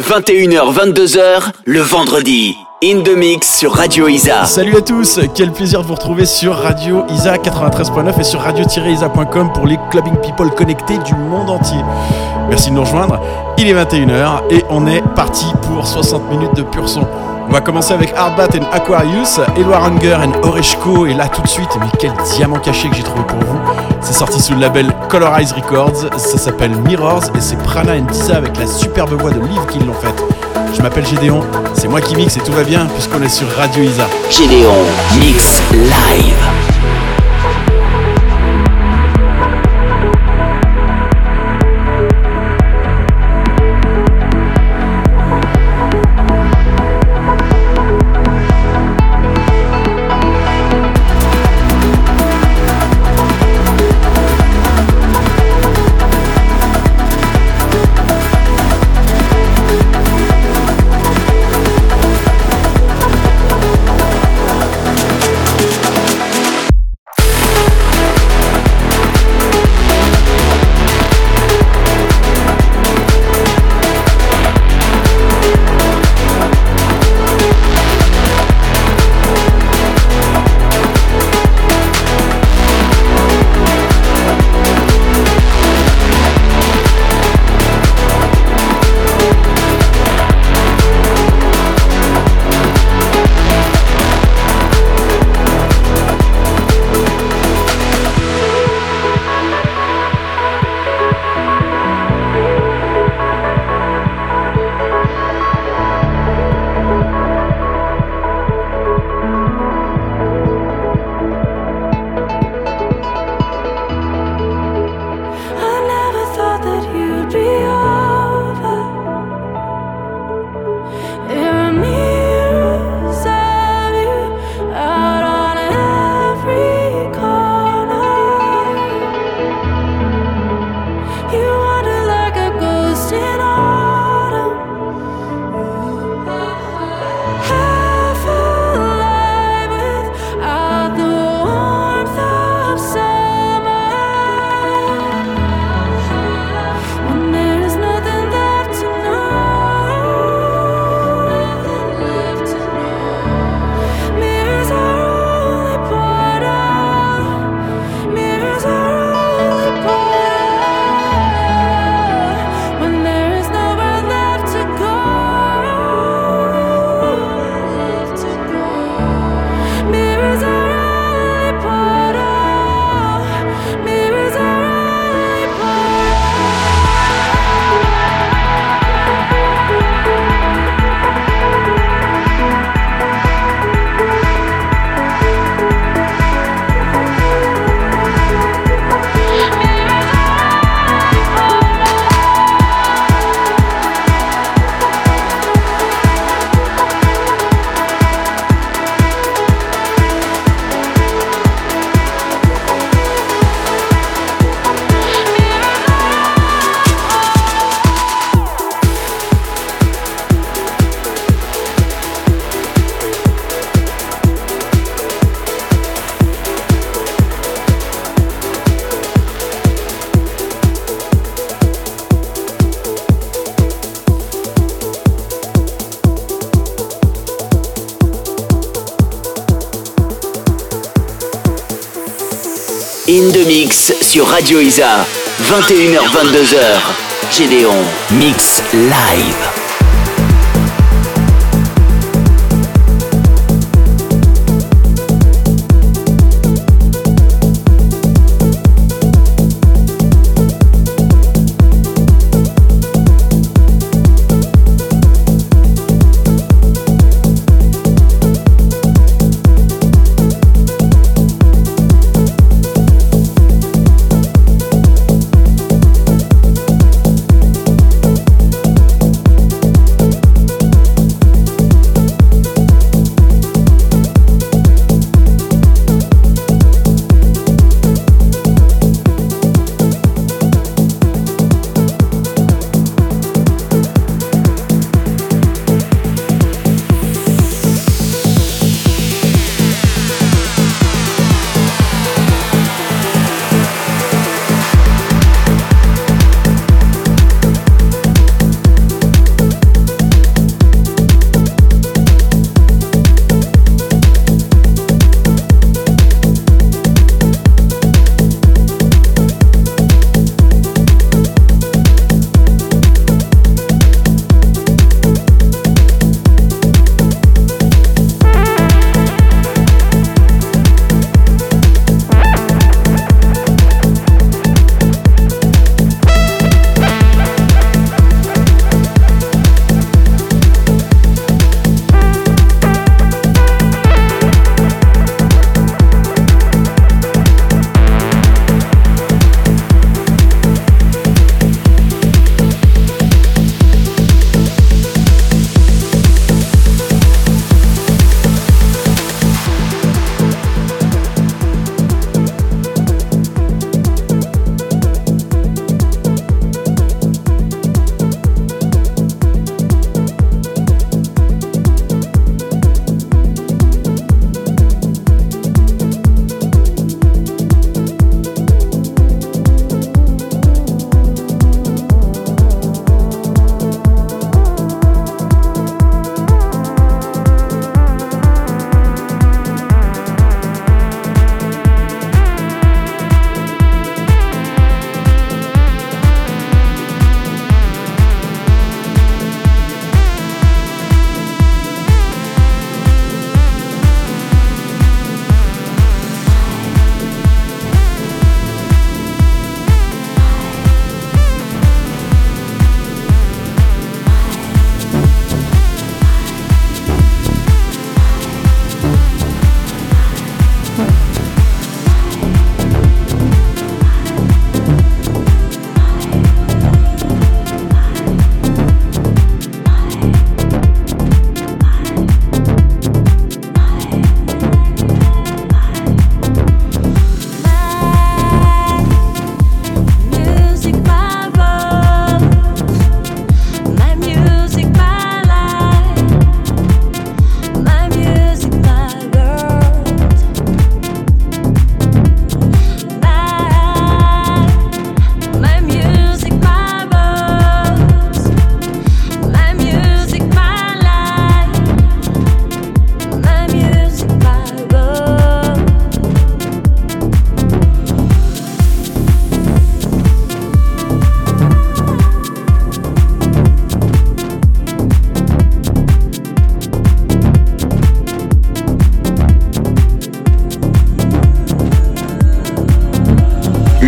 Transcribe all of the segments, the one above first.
21h, 22h, le vendredi. In the Mix sur Radio Isa. Salut à tous, quel plaisir de vous retrouver sur Radio Isa 93.9 et sur radio-isa.com pour les clubbing people connectés du monde entier. Merci de nous rejoindre. Il est 21h et on est parti pour 60 minutes de pur son. On va commencer avec Hardbat and Aquarius, Eloi Hunger and Oreshko et là tout de suite, mais quel diamant caché que j'ai trouvé pour vous. C'est sorti sous le label Colorize Records, ça s'appelle Mirrors et c'est Prana and Disa avec la superbe voix de Liv qui l'ont faite. Je m'appelle Gédéon, c'est moi qui mixe et tout va bien puisqu'on est sur Radio Isa. Gédéon Mix Live. Radio Isa. 21h-22h. Gédéon Mix Live.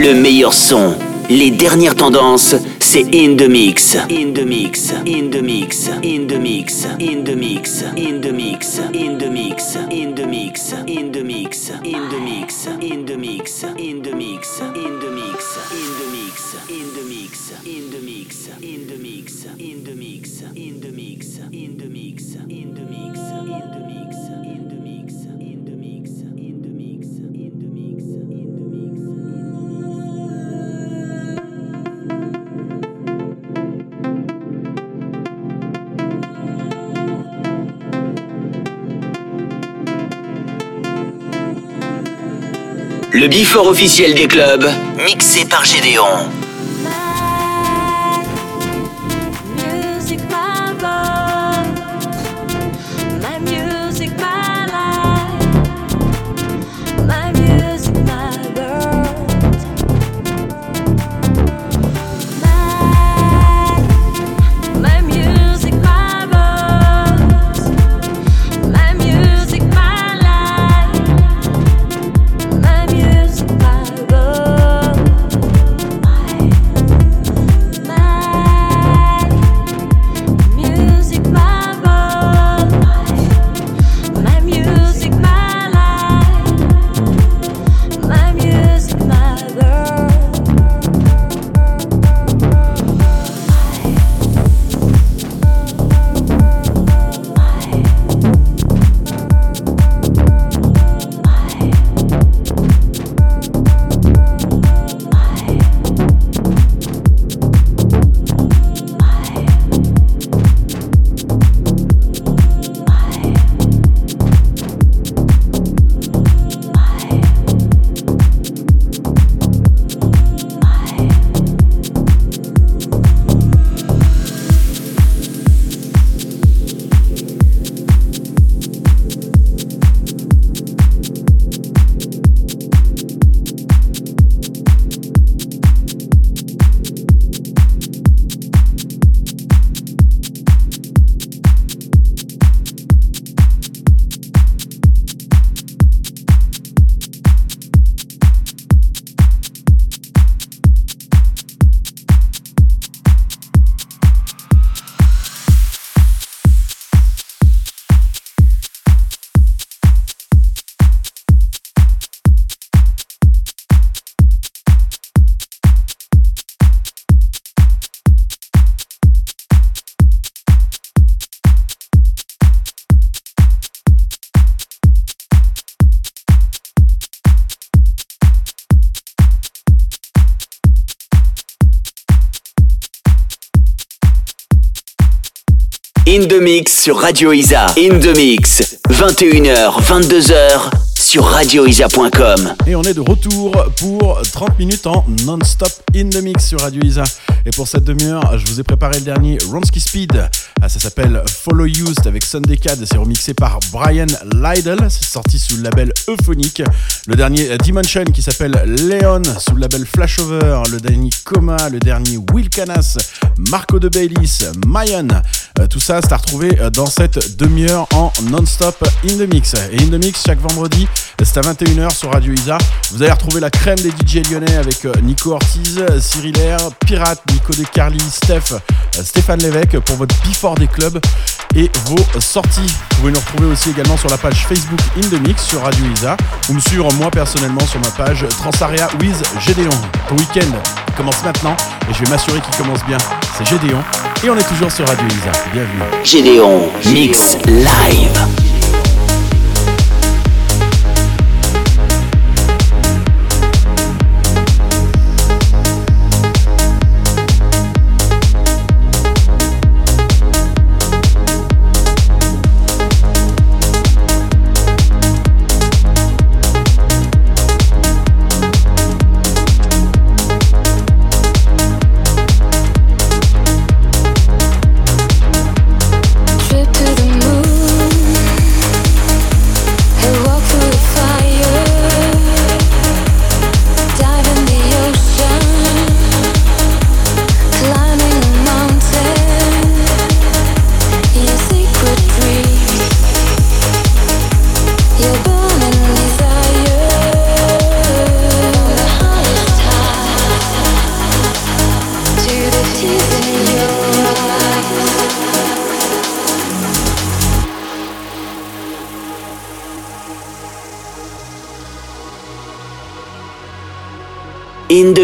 Le meilleur son. Les dernières tendances, c'est In The Mix. In The Mix. In The Mix. In The Mix. In The Mix. In The Mix. In The Mix. Bifort officiel des clubs, mixé par Gédéon. In the Mix sur Radio Isa. In the Mix, 21h, 22h sur radioisa.com. Et on est de retour pour 30 minutes en non-stop in the mix sur Radio Isa. Et pour cette demi-heure, je vous ai préparé le dernier Ronsky Speed. Ah, ça s'appelle Follow c'est avec Sunday Cad, c'est remixé par Brian Lydell, c'est sorti sous le label Euphonique. Le dernier Dimension qui s'appelle Leon sous le label Flashover. Le dernier Coma, le dernier Will Canas, Marco de Baylis, Mayan. Euh, tout ça, c'est à retrouver euh, dans cette demi-heure en non-stop in the mix. Et in the mix chaque vendredi, c'est à 21h sur Radio Isa. Vous allez retrouver la crème des DJ lyonnais avec euh, Nico Ortiz, Cyril R, Pirate, Nico De Steph, Stéphane Lévesque pour votre before des clubs et vos sorties. Vous pouvez nous retrouver aussi également sur la page Facebook In The Mix sur Radio Isa ou me suivre moi personnellement sur ma page Transaria with Gédéon. Le week-end commence maintenant et je vais m'assurer qu'il commence bien. C'est Gédéon et on est toujours sur Radio Isa. Bienvenue. Gédéon Mix Live.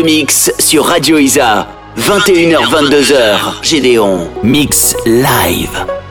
Mix sur Radio Isa. 21h-22h, Gédéon. Mix live.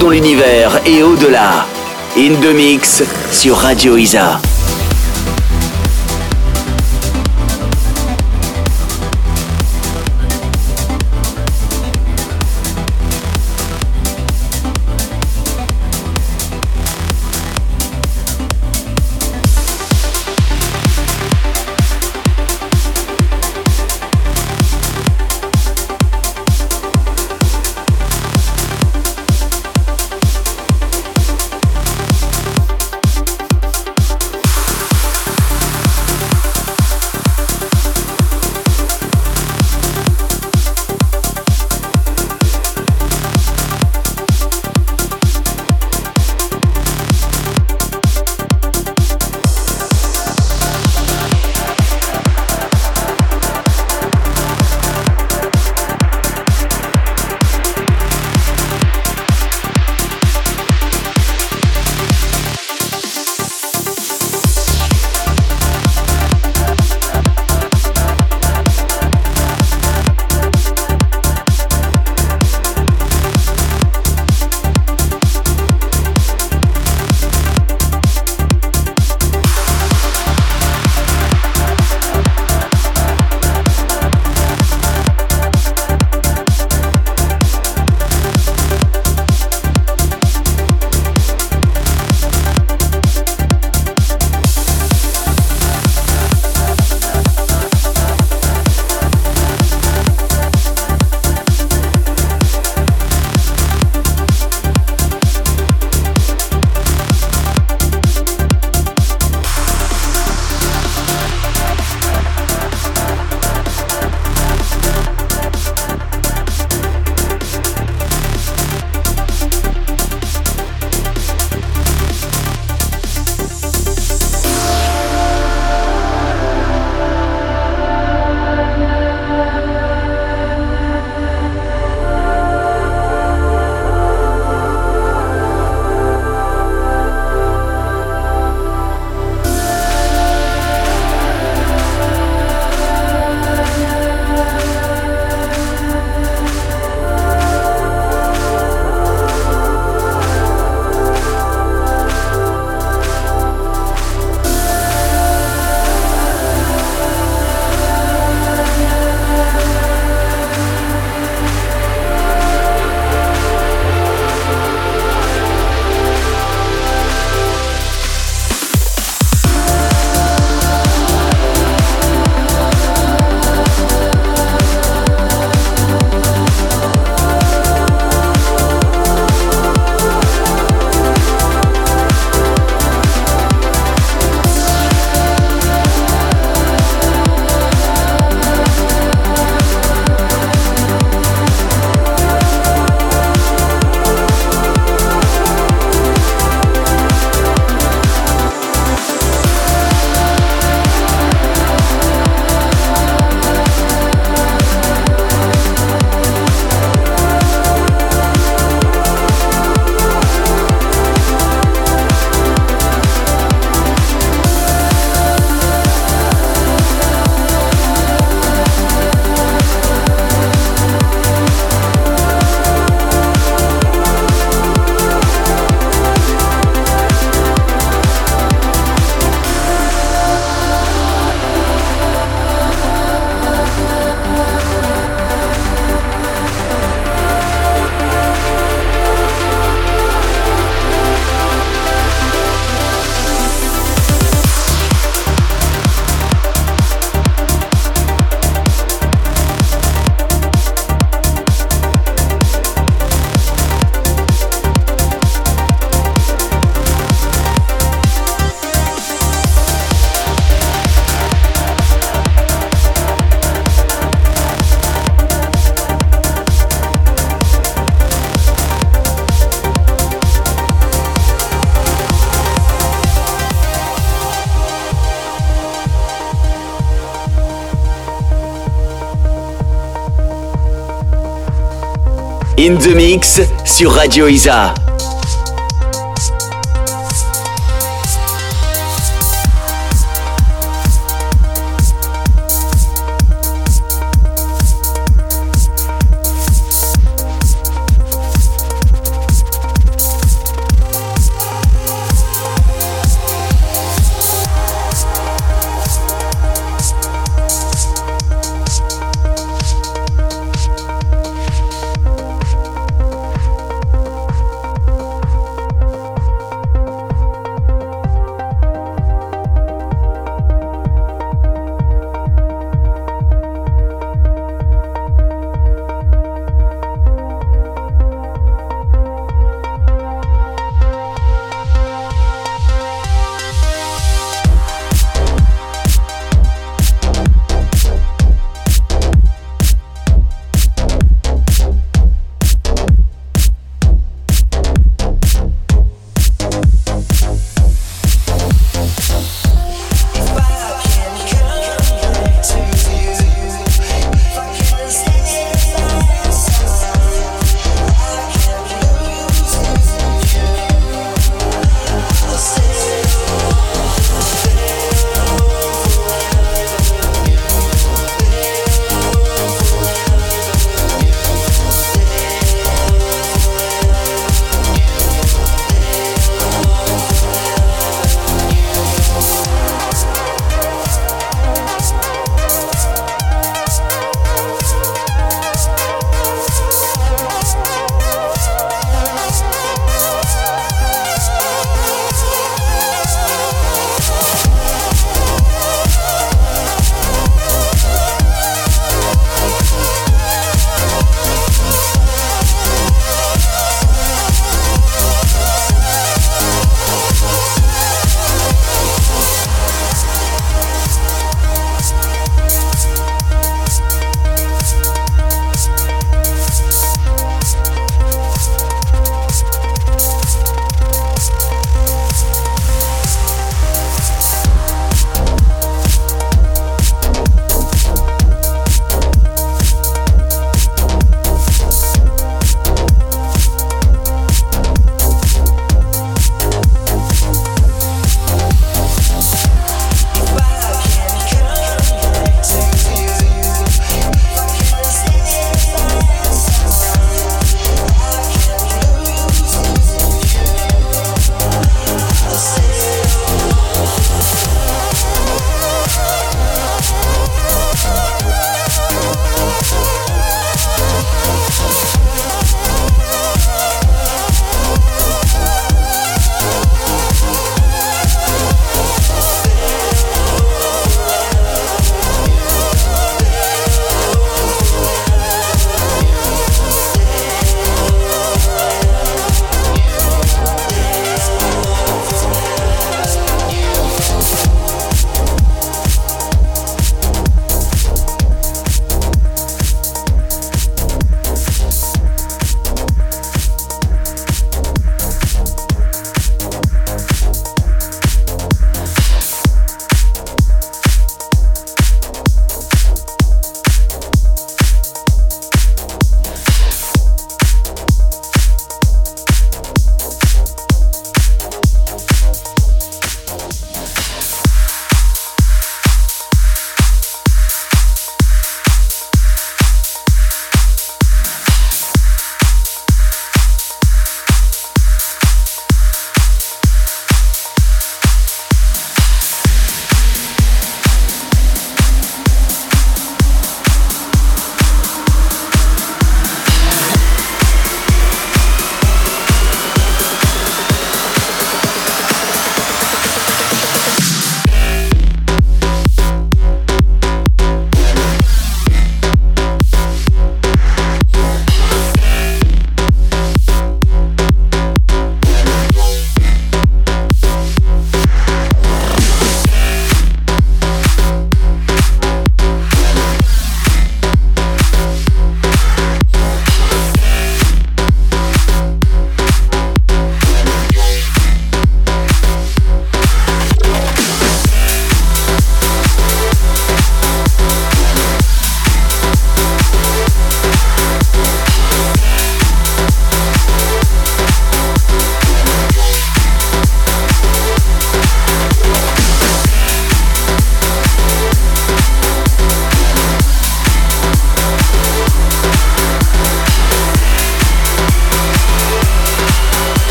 Dans l'univers et au-delà. In the Mix sur Radio Isa. In the Mix sur Radio Isa.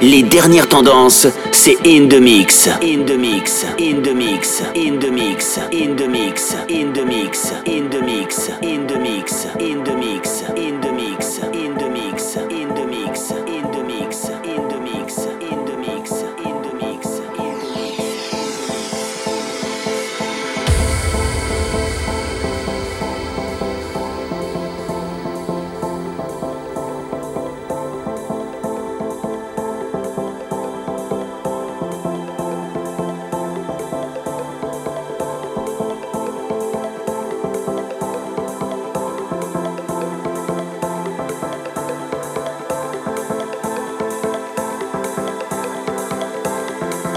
Les dernières tendances, c'est In The Mix. In The Mix. In The Mix. In The Mix. In The Mix. In The Mix. In The Mix. In The Mix.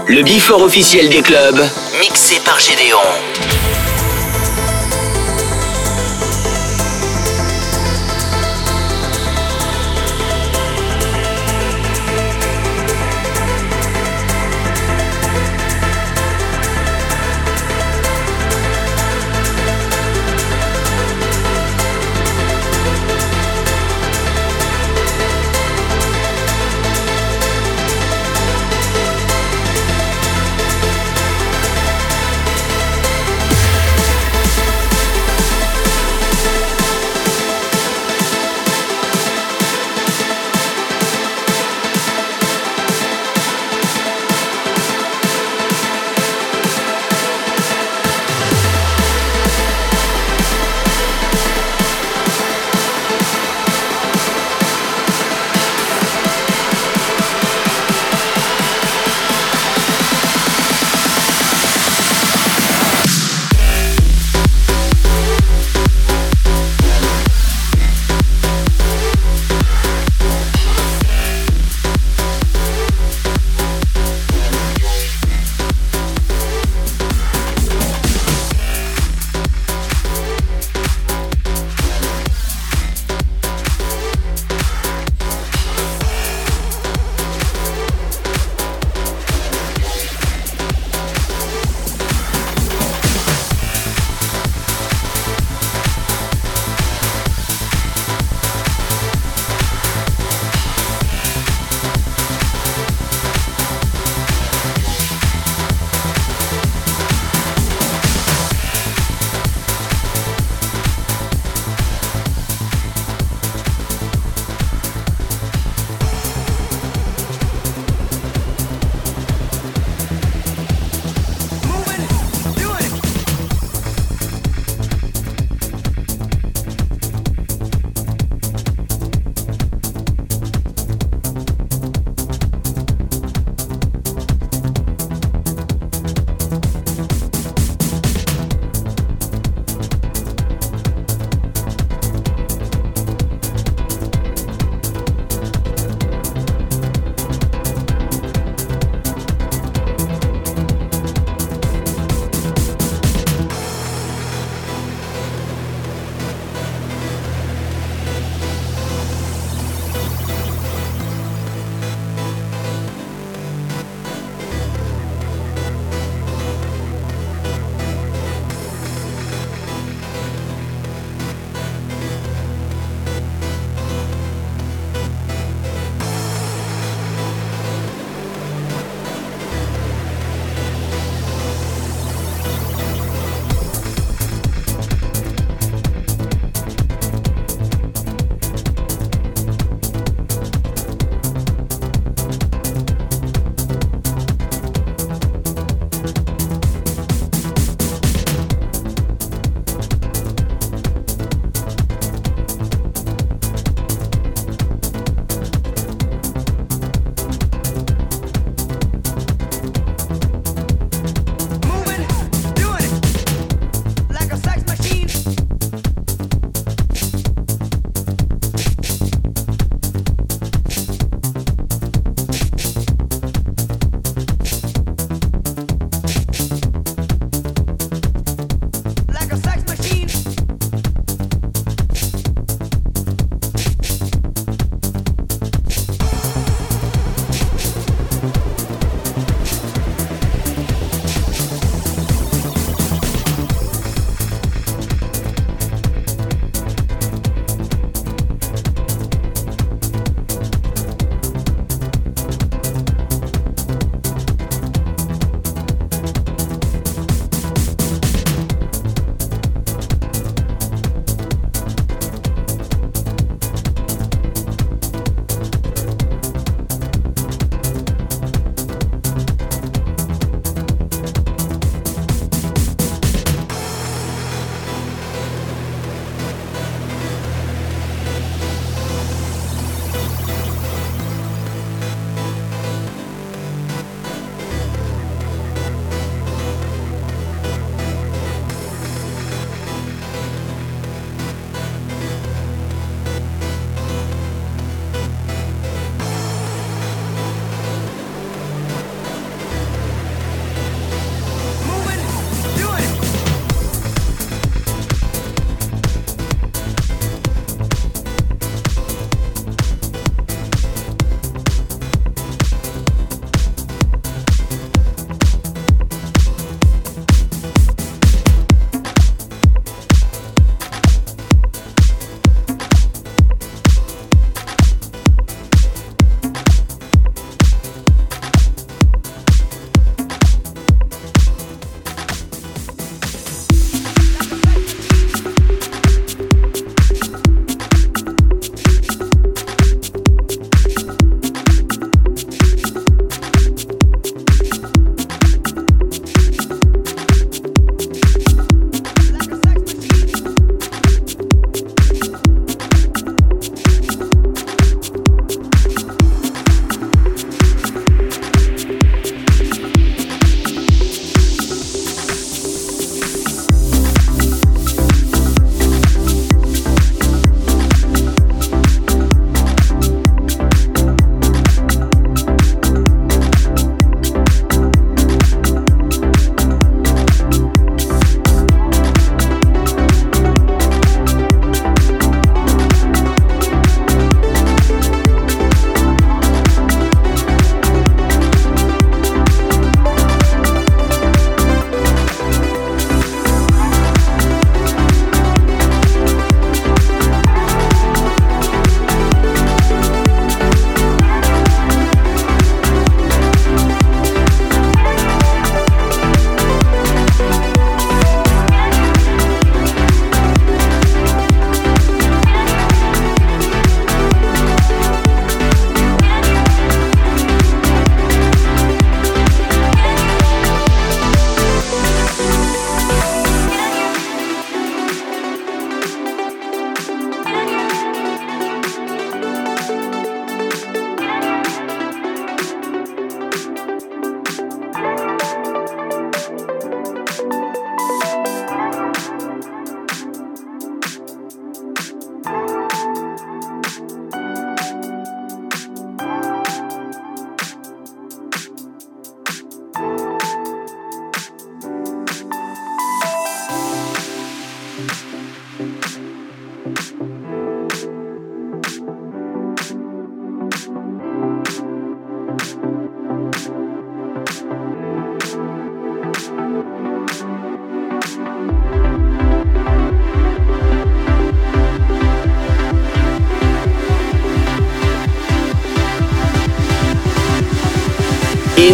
Le bifort officiel des clubs, mixé par Gédéon.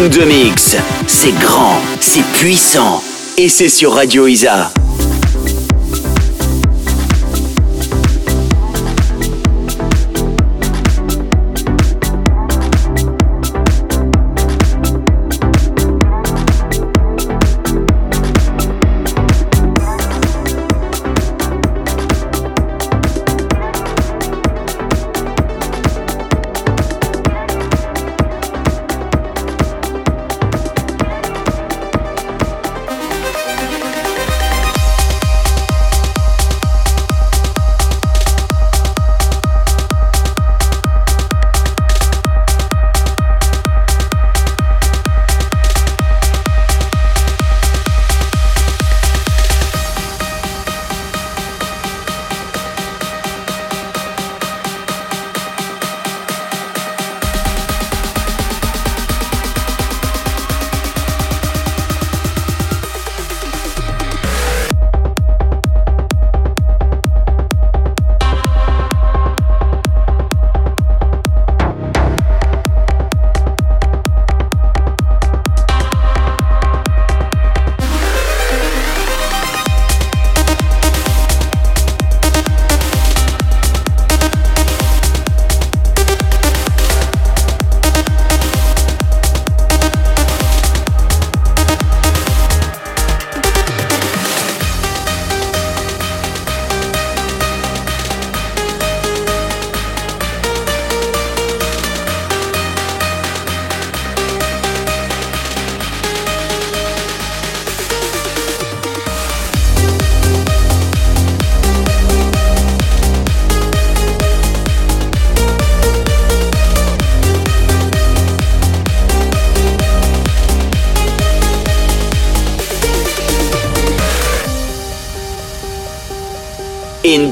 In the Mix. C'est grand, c'est puissant. Et c'est sur Radio Isa.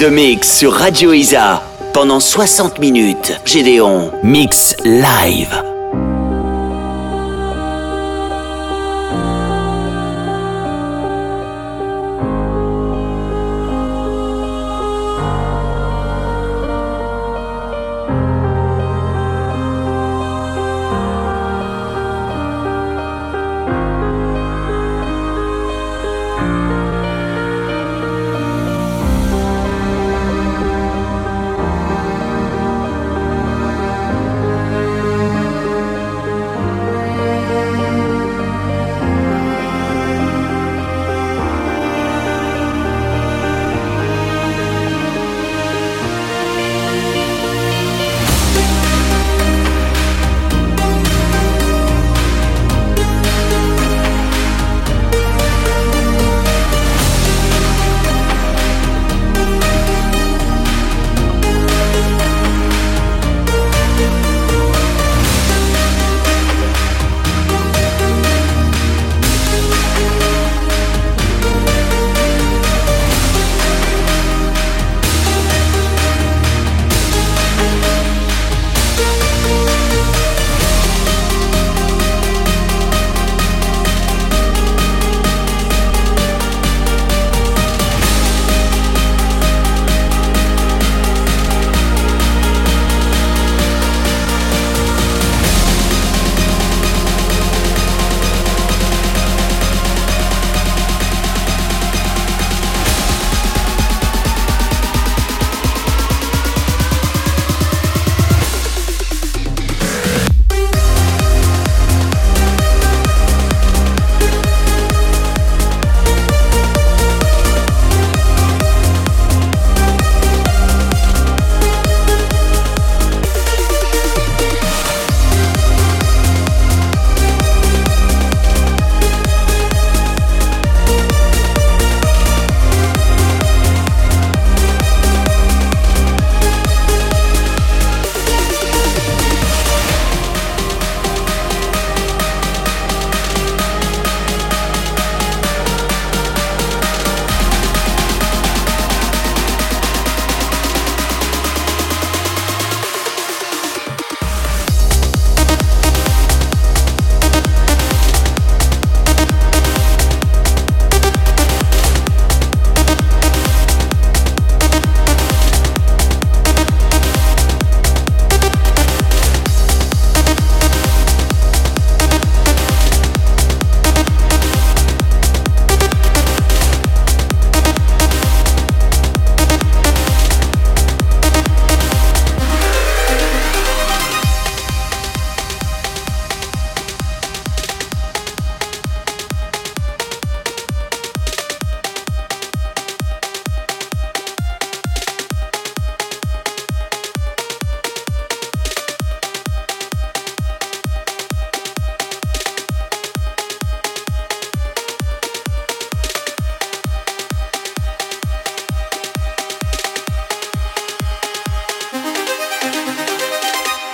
The Mix sur Radio Isa. Pendant 60 minutes, Gédéon Mix Live.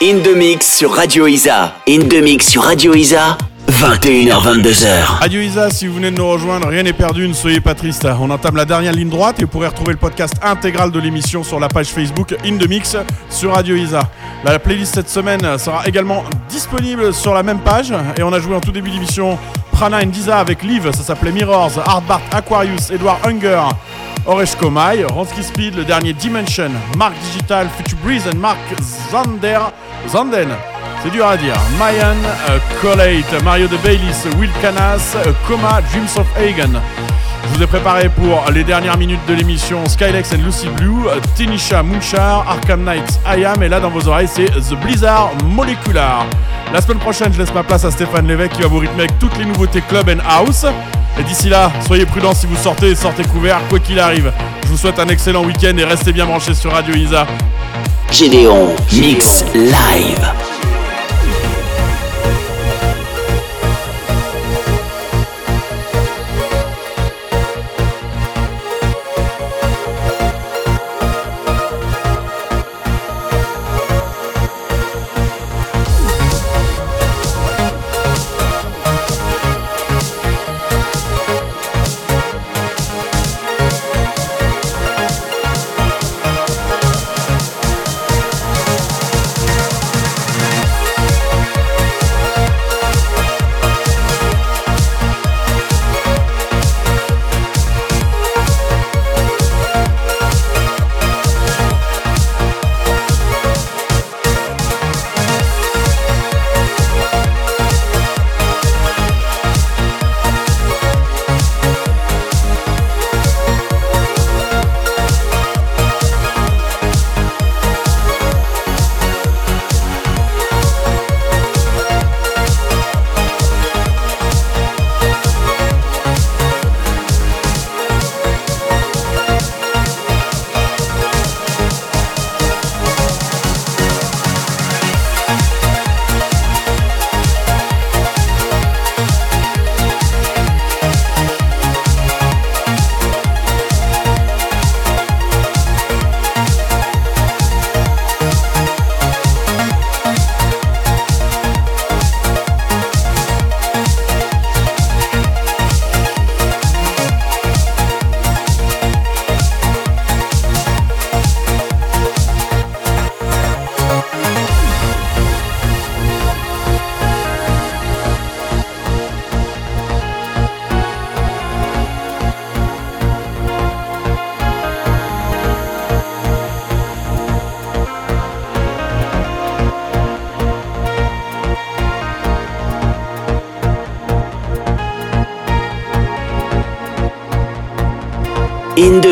In the Mix sur Radio Isa. In the Mix sur Radio Isa. 21h22h. Radio Isa, si vous venez de nous rejoindre, rien n'est perdu, ne soyez pas triste. On entame la dernière ligne droite et vous pourrez retrouver le podcast intégral de l'émission sur la page Facebook In The Mix sur Radio Isa. La playlist cette semaine sera également disponible sur la même page et on a joué en tout début d'émission Prana and Disa avec Liv, ça s'appelait Mirrors, Hardbart, Aquarius, Edward Hunger, Oresh Komai, Ronsky Speed, le dernier Dimension, Mark Digital, Future Breeze and Mark Zander, Zanden. C'est dur à dire. Mayan, uh, Collate, Mario de Baylis, Will Canas, uh, Coma, Dreams of Hagen. Je vous ai préparé pour les dernières minutes de l'émission Skylex and Lucy Blue, uh, Moonshar, Arkham Knights, I Am, et là dans vos oreilles c'est The Blizzard Molecular. La semaine prochaine, je laisse ma place à Stéphane Lévesque qui va vous rythmer avec toutes les nouveautés club and house. Et d'ici là, soyez prudents si vous sortez, sortez couverts, quoi qu'il arrive. Je vous souhaite un excellent week-end et restez bien branchés sur Radio Isa. Gédéon Mix Live.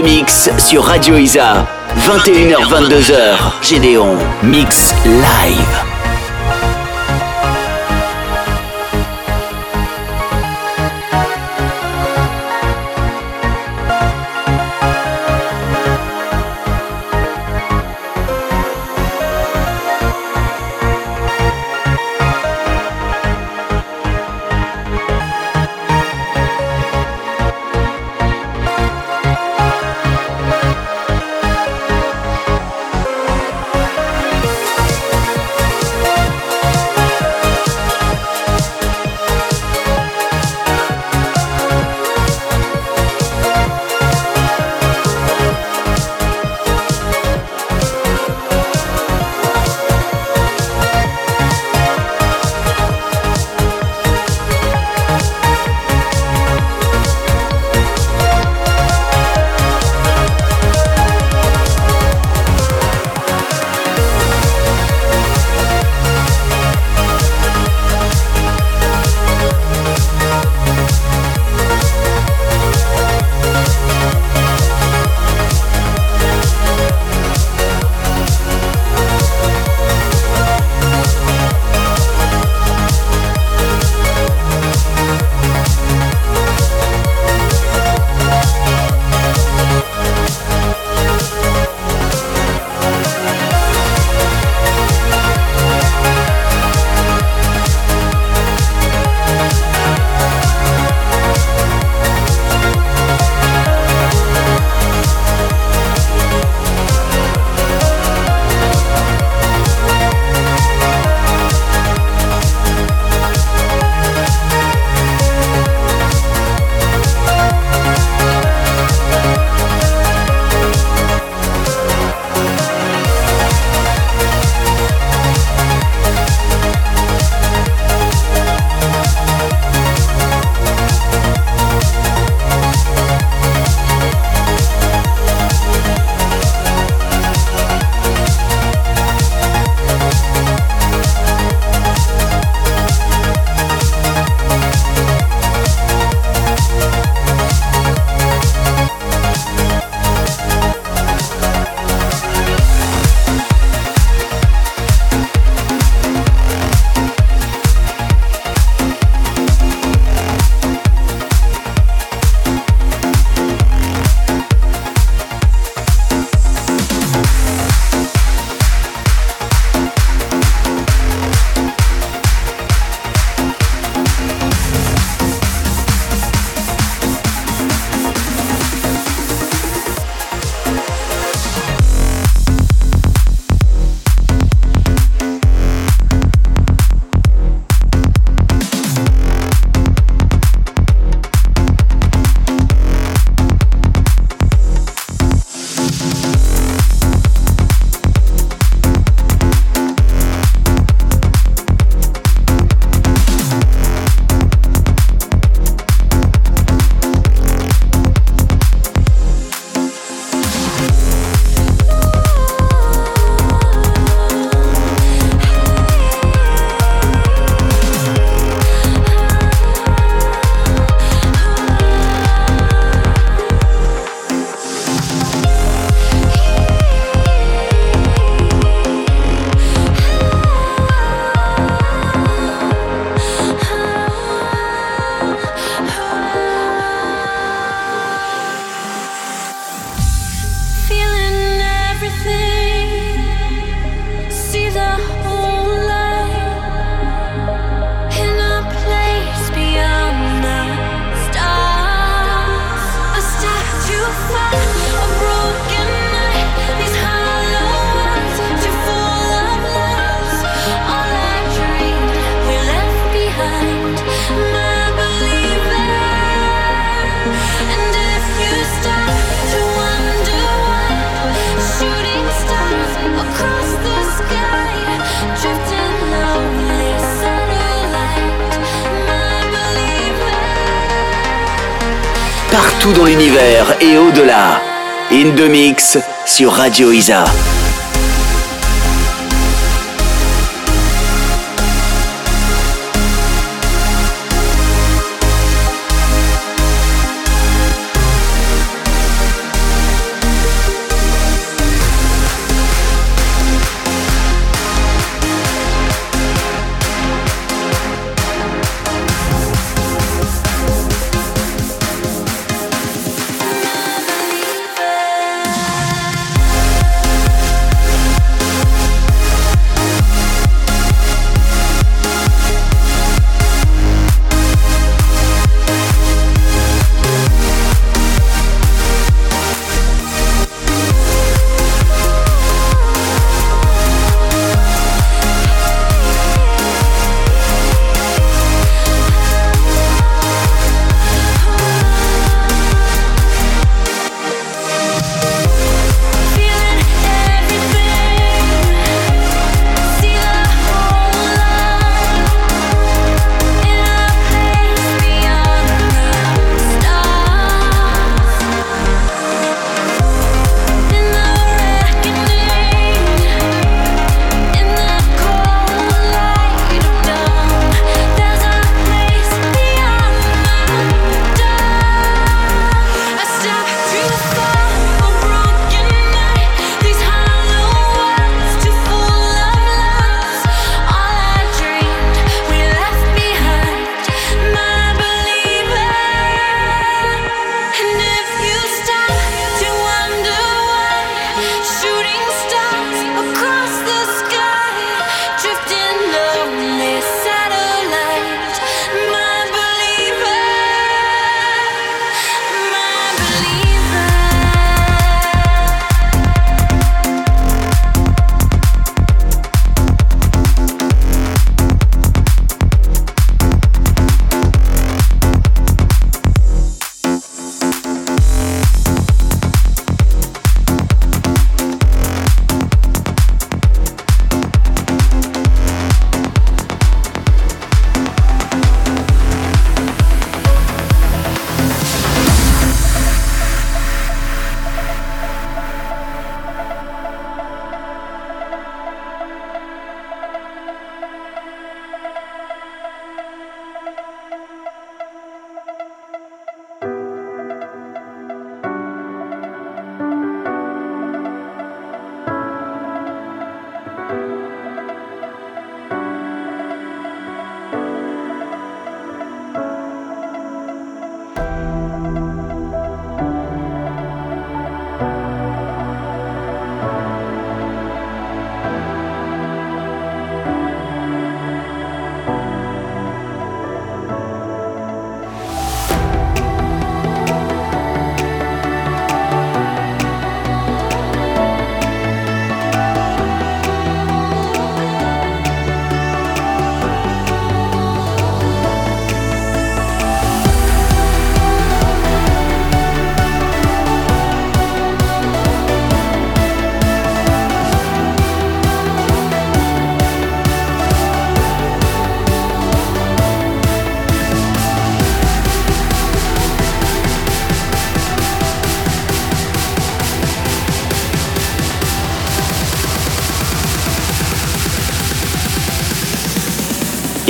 Mix sur Radio Isa. 21h22h. Gédéon Mix Live. The Mix sur Radio Isa.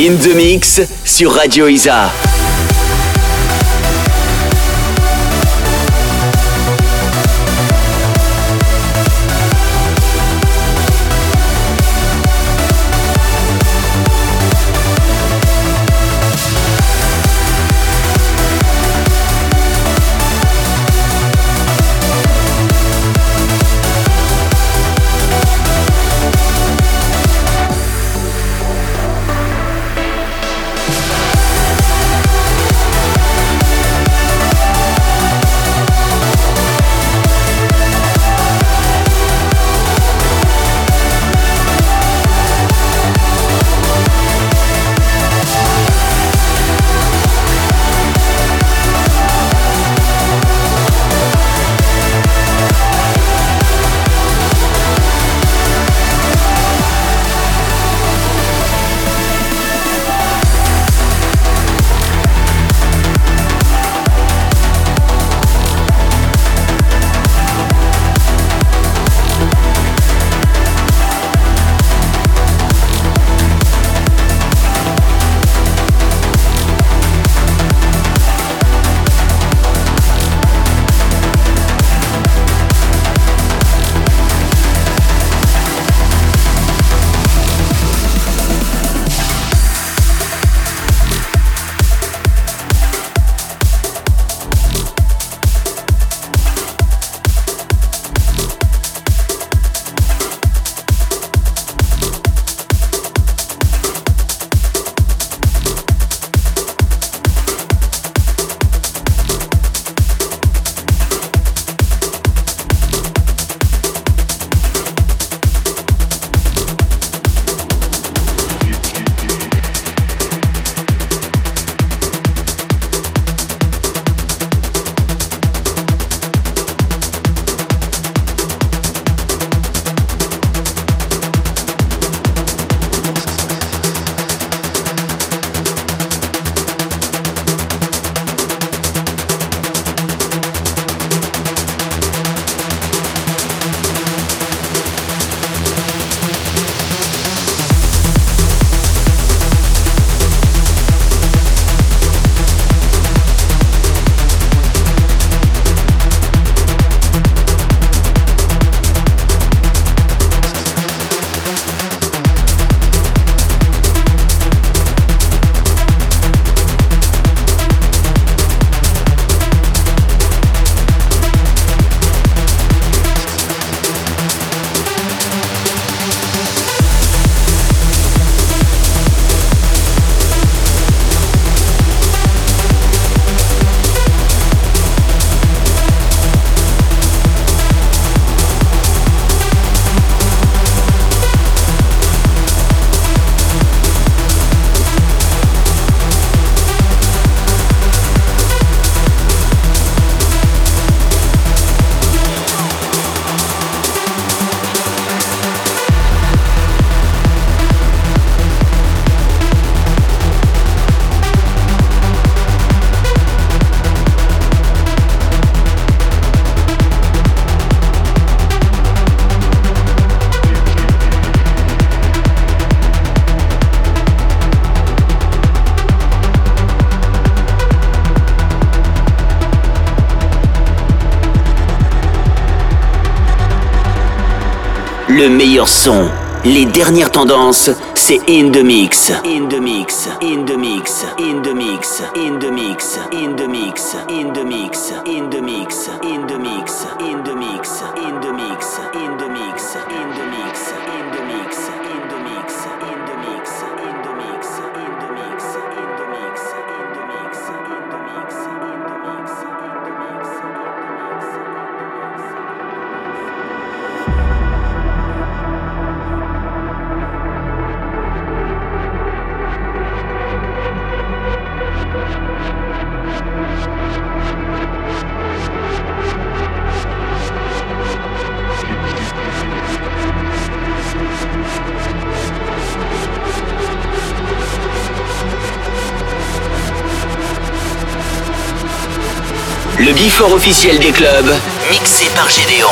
In the Mix sur Radio Isa. Le meilleur son. Les dernières tendances, c'est In The Mix. In The Mix. In The Mix. In The Mix. In The Mix. In The Mix. In The Mix. In The Mix. In The Mix. In The Mix. Le bifort officiel des clubs, mixé par Gédéon.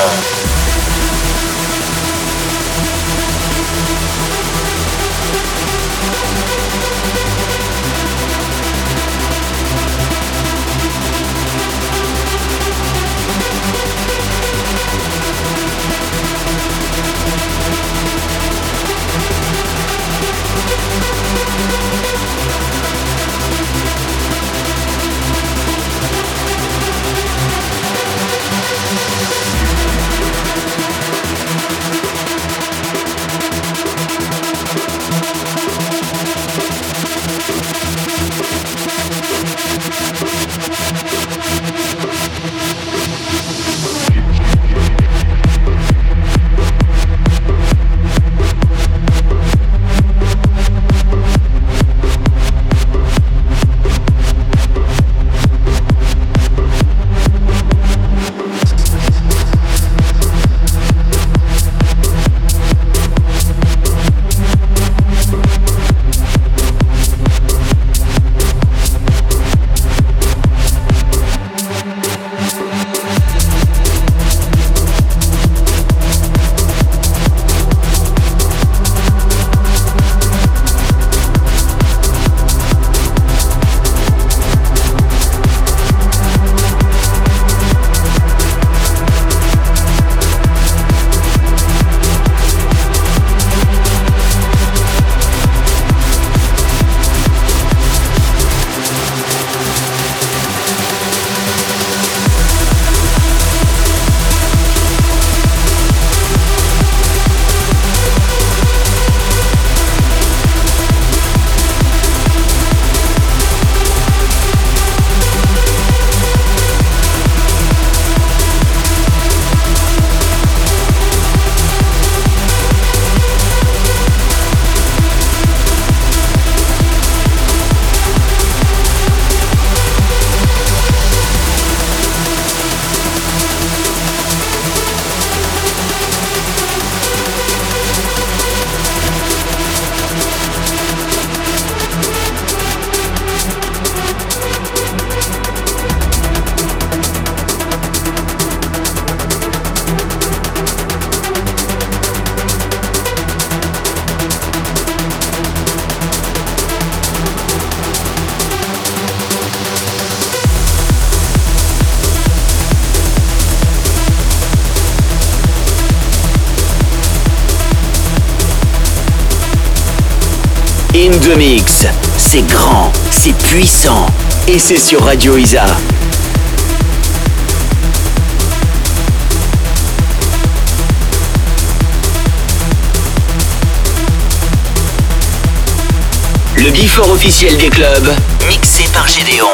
C'est puissant, et c'est sur Radio Isa. Le bifort officiel des clubs, mixé par Gédéon.